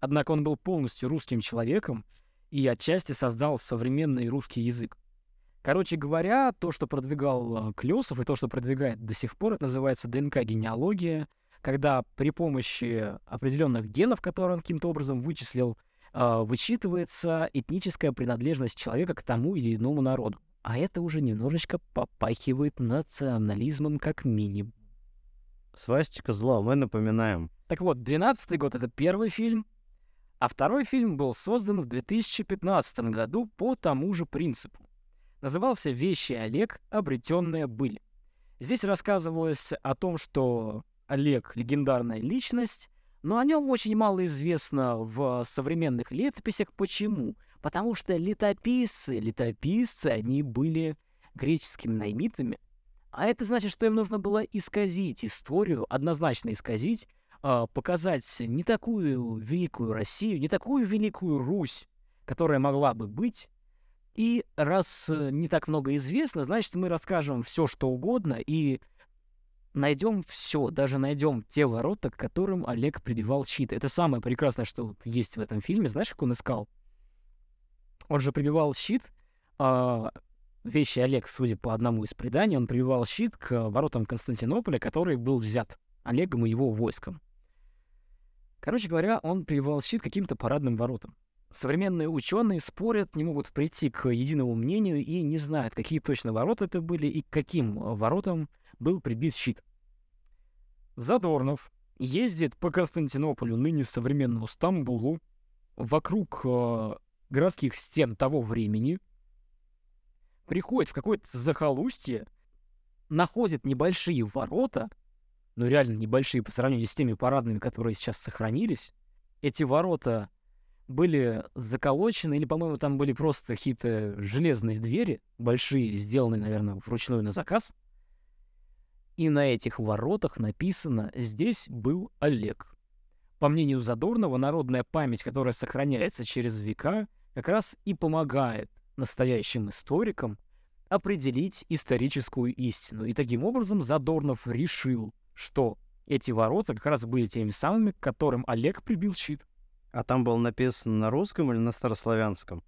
Однако он был полностью русским человеком и отчасти создал современный русский язык. Короче говоря, то, что продвигал Клёсов и то, что продвигает до сих пор, это называется ДНК-генеалогия, когда при помощи определенных генов, которые он каким-то образом вычислил, а, вычитывается этническая принадлежность человека к тому или иному народу. А это уже немножечко попахивает национализмом как минимум. Свастика зла, мы напоминаем. Так вот, 12 год — это первый фильм, а второй фильм был создан в 2015 году по тому же принципу. Назывался «Вещи Олег. Обретенная быль». Здесь рассказывалось о том, что Олег — легендарная личность, но о нем очень мало известно в современных летописях. Почему? Потому что летописцы, летописцы, они были греческими наймитами. А это значит, что им нужно было исказить историю, однозначно исказить, а, показать не такую великую Россию, не такую великую Русь, которая могла бы быть. И раз э, не так много известно, значит, мы расскажем все, что угодно, и найдем все, даже найдем те ворота, к которым Олег прибивал щит. Это самое прекрасное, что есть в этом фильме. Знаешь, как он искал? Он же прибивал щит, а, вещи Олег, судя по одному из преданий, он прибивал щит к воротам Константинополя, который был взят Олегом и его войском. Короче говоря, он прививал щит каким-то парадным воротам. Современные ученые спорят, не могут прийти к единому мнению и не знают, какие точно ворота это были и к каким воротам был прибит щит. Задорнов ездит по Константинополю, ныне современному Стамбулу, вокруг э, городских стен того времени, приходит в какое-то захолустье, находит небольшие ворота, ну реально небольшие по сравнению с теми парадными, которые сейчас сохранились. Эти ворота были заколочены, или, по-моему, там были просто какие-то железные двери, большие, сделанные, наверное, вручную на заказ. И на этих воротах написано «Здесь был Олег». По мнению Задорнова, народная память, которая сохраняется через века, как раз и помогает настоящим историкам определить историческую истину. И таким образом Задорнов решил, что эти ворота как раз были теми самыми, к которым Олег прибил щит. А там было написано на русском или на старославянском?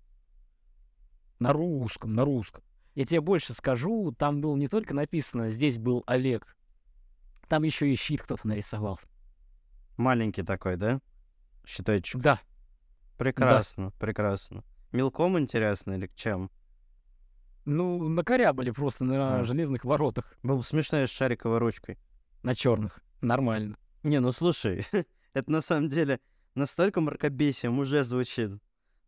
На русском, на русском. Я тебе больше скажу, там было не только написано «здесь был Олег», там еще и щит кто-то нарисовал. Маленький такой, да? Щиточек. Да. Прекрасно, да. прекрасно. Мелком интересно или к чем? Ну, накорябали просто на а. железных воротах. Был бы смешно с шариковой ручкой. На черных. Нормально. Не, ну слушай, это на самом деле настолько мракобесием уже звучит.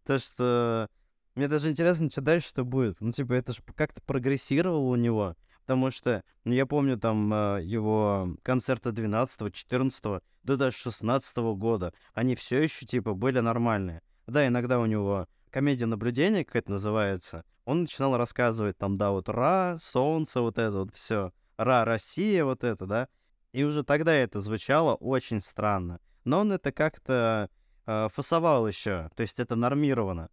То, что мне даже интересно, что дальше что будет. Ну, типа, это же как-то прогрессировало у него. Потому что, ну, я помню там э, его концерты 12 14 да даже 16 года. Они все еще, типа, были нормальные. Да, иногда у него комедия наблюдения, как это называется, он начинал рассказывать там, да, вот Ра, Солнце, вот это вот все. Ра, Россия, вот это, да. И уже тогда это звучало очень странно. Но он это как-то э, фасовал еще, то есть это нормировано.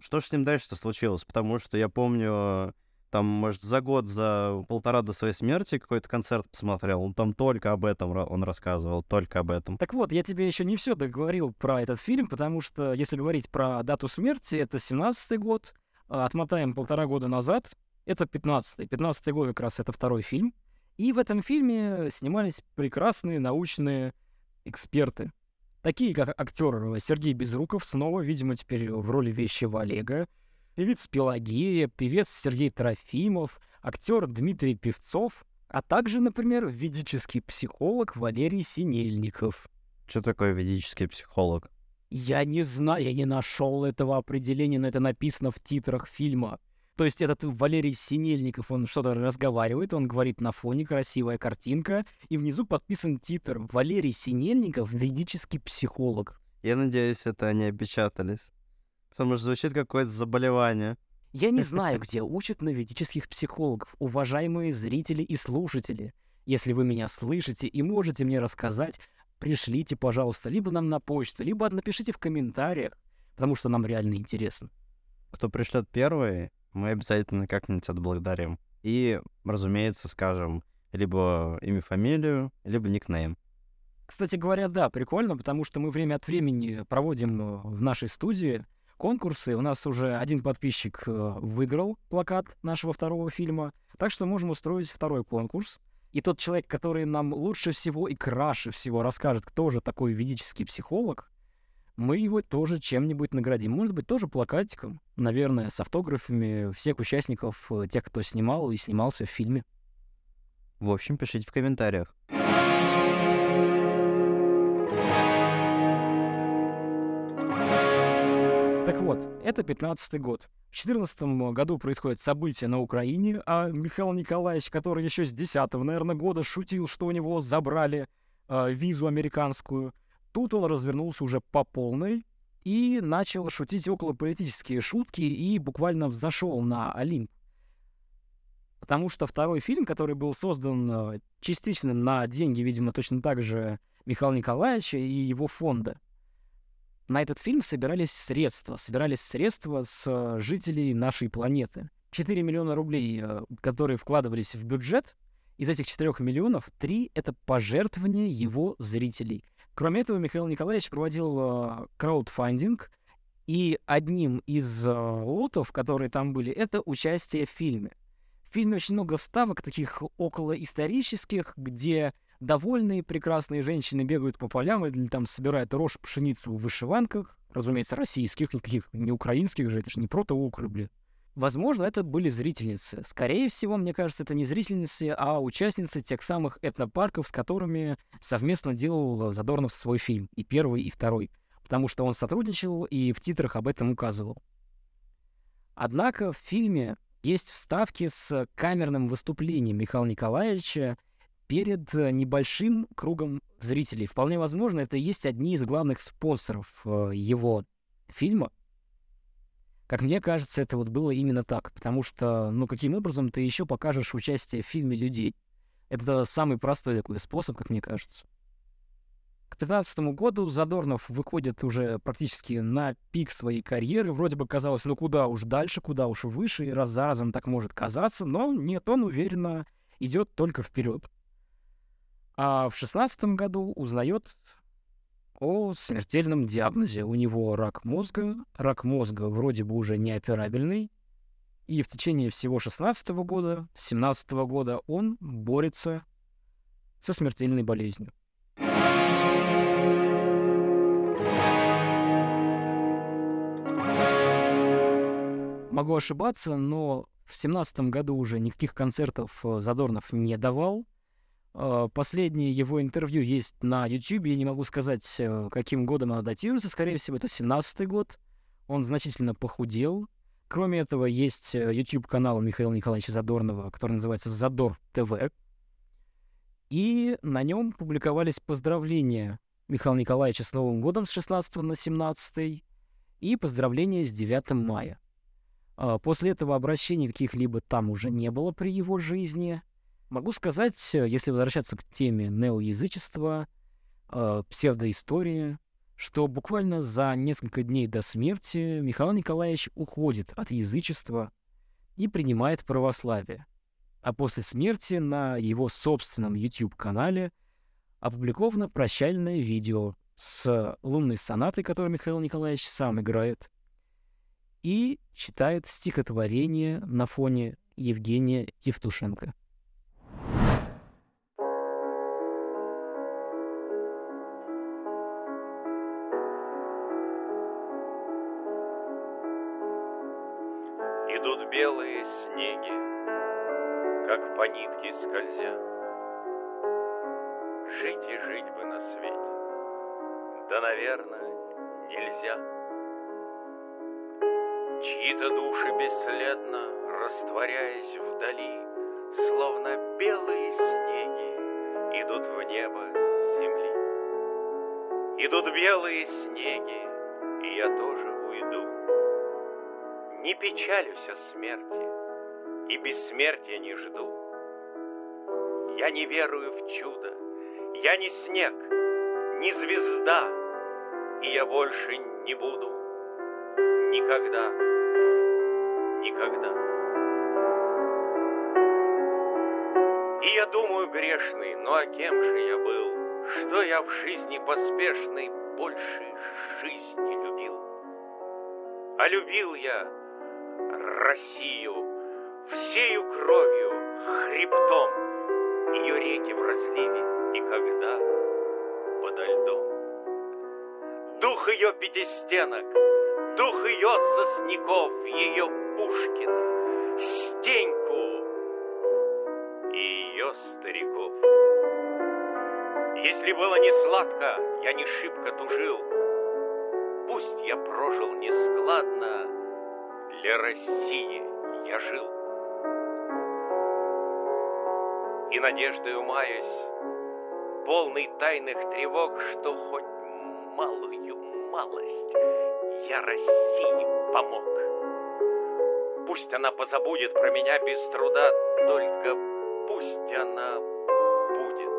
Что же с ним дальше-то случилось? Потому что я помню, там, может, за год, за полтора до своей смерти какой-то концерт посмотрел. Он там только об этом он рассказывал, только об этом. Так вот, я тебе еще не все договорил про этот фильм, потому что, если говорить про дату смерти, это 17-й год, а отмотаем полтора года назад, это 15-й. 15-й год как раз это второй фильм. И в этом фильме снимались прекрасные научные эксперты. Такие, как актер Сергей Безруков, снова, видимо, теперь в роли вещего Олега, певец Пелагея, певец Сергей Трофимов, актер Дмитрий Певцов, а также, например, ведический психолог Валерий Синельников. Что такое ведический психолог? Я не знаю, я не нашел этого определения, но это написано в титрах фильма. То есть этот Валерий Синельников, он что-то разговаривает, он говорит на фоне красивая картинка, и внизу подписан титр «Валерий Синельников, ведический психолог». Я надеюсь, это они опечатались. Потому что звучит какое-то заболевание. Я не знаю, где учат на ведических психологов, уважаемые зрители и слушатели. Если вы меня слышите и можете мне рассказать, пришлите, пожалуйста, либо нам на почту, либо напишите в комментариях, потому что нам реально интересно. Кто пришлет первый, мы обязательно как-нибудь отблагодарим. И, разумеется, скажем либо имя, фамилию, либо никнейм. Кстати говоря, да, прикольно, потому что мы время от времени проводим э, в нашей студии конкурсы. У нас уже один подписчик э, выиграл плакат нашего второго фильма, так что можем устроить второй конкурс. И тот человек, который нам лучше всего и краше всего расскажет, кто же такой ведический психолог, мы его тоже чем-нибудь наградим. Может быть, тоже плакатиком, наверное, с автографами всех участников, э, тех, кто снимал и снимался в фильме. В общем, пишите в комментариях. Так вот, это 15 год. В 2014 году происходят события на Украине, а Михаил Николаевич, который еще с 10 наверное, года шутил, что у него забрали э, визу американскую, Тут он развернулся уже по полной и начал шутить около политические шутки и буквально взошел на Олимп. Потому что второй фильм, который был создан э, частично на деньги, видимо, точно так же Михаила Николаевича и его фонда, на этот фильм собирались средства, собирались средства с э, жителей нашей планеты. 4 миллиона рублей, э, которые вкладывались в бюджет, из этих 4 миллионов 3 — это пожертвования его зрителей. Кроме этого, Михаил Николаевич проводил э, краудфандинг, и одним из э, лотов, которые там были, это участие в фильме. В фильме очень много вставок, таких около исторических, где довольные прекрасные женщины бегают по полям или там собирают рожь пшеницу в вышиванках, разумеется, российских, никаких не украинских же, это же не протоукры, Возможно, это были зрительницы. Скорее всего, мне кажется, это не зрительницы, а участницы тех самых этнопарков, с которыми совместно делал Задорнов свой фильм, и первый, и второй, потому что он сотрудничал и в титрах об этом указывал. Однако в фильме есть вставки с камерным выступлением Михаила Николаевича перед э, небольшим кругом зрителей. Вполне возможно, это и есть одни из главных спонсоров э, его фильма. Как мне кажется, это вот было именно так, потому что, ну, каким образом ты еще покажешь участие в фильме людей? Это самый простой такой способ, как мне кажется. К 2015 году Задорнов выходит уже практически на пик своей карьеры. Вроде бы казалось, ну куда уж дальше, куда уж выше, и раз за разом так может казаться, но нет, он уверенно идет только вперед. А в 2016 году узнает о смертельном диагнозе. У него рак мозга. Рак мозга вроде бы уже неоперабельный. И в течение всего 16 года, 17 года он борется со смертельной болезнью. Могу ошибаться, но в семнадцатом году уже никаких концертов э, Задорнов не давал. Э, последнее его интервью есть на YouTube. Я не могу сказать, э, каким годом оно датируется. Скорее всего, это семнадцатый год. Он значительно похудел. Кроме этого, есть YouTube-канал Михаила Николаевича Задорнова, который называется «Задор ТВ». И на нем публиковались поздравления Михаила Николаевича с Новым годом с 16 на 17 и поздравления с 9 мая. После этого обращений каких-либо там уже не было при его жизни. Могу сказать, э, если возвращаться к теме неоязычества, а, псевдоистории, что буквально за несколько дней до смерти Михаил Николаевич уходит от язычества и принимает православие. А после смерти на его собственном YouTube-канале опубликовано прощальное видео с лунной сонатой, которую Михаил Николаевич сам играет, и читает стихотворение на фоне Евгения Евтушенко. Смерти, и бессмертия не жду. Я не верую в чудо, я не снег, не звезда, и я больше не буду никогда никогда. И я думаю, грешный, ну а кем же я был? Что я в жизни поспешной больше жизни любил? А любил я Россию всею кровью, хребтом, ее реки в разливе, и когда подо льдом. Дух ее пятистенок, дух ее сосняков, ее Пушкина, Стеньку и ее стариков. Если было не сладко, я не шибко тужил. Пусть я прожил нескладно, для России я жил. И надеждою маюсь, полный тайных тревог, что хоть малую малость я России помог. Пусть она позабудет про меня без труда, только пусть она будет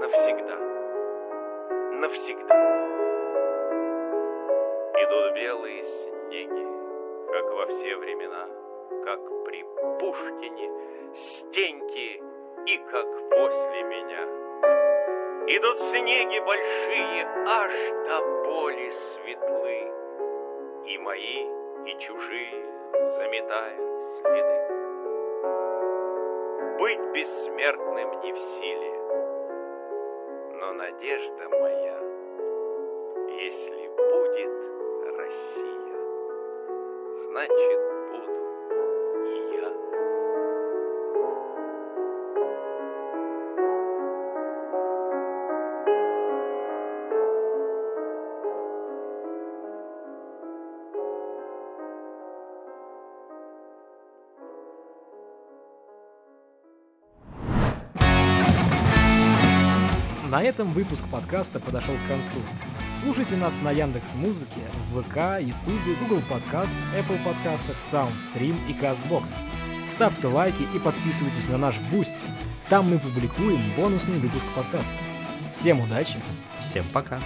навсегда, навсегда. Идут белые во все времена, как при Пушкине, Стеньки и как после меня. Идут снеги большие, аж до боли светлы, и мои, и чужие заметая следы. быть бессмертным не в силе. Но надежда моя, значит буду и я. На этом выпуск подкаста подошел к концу. Слушайте нас на Яндекс Музыке, ВК, Ютубе, Google Подкаст, Apple Подкастах, SoundStream и CastBox. Ставьте лайки и подписывайтесь на наш Бусти. Там мы публикуем бонусный выпуск подкаста. Всем удачи! Всем пока.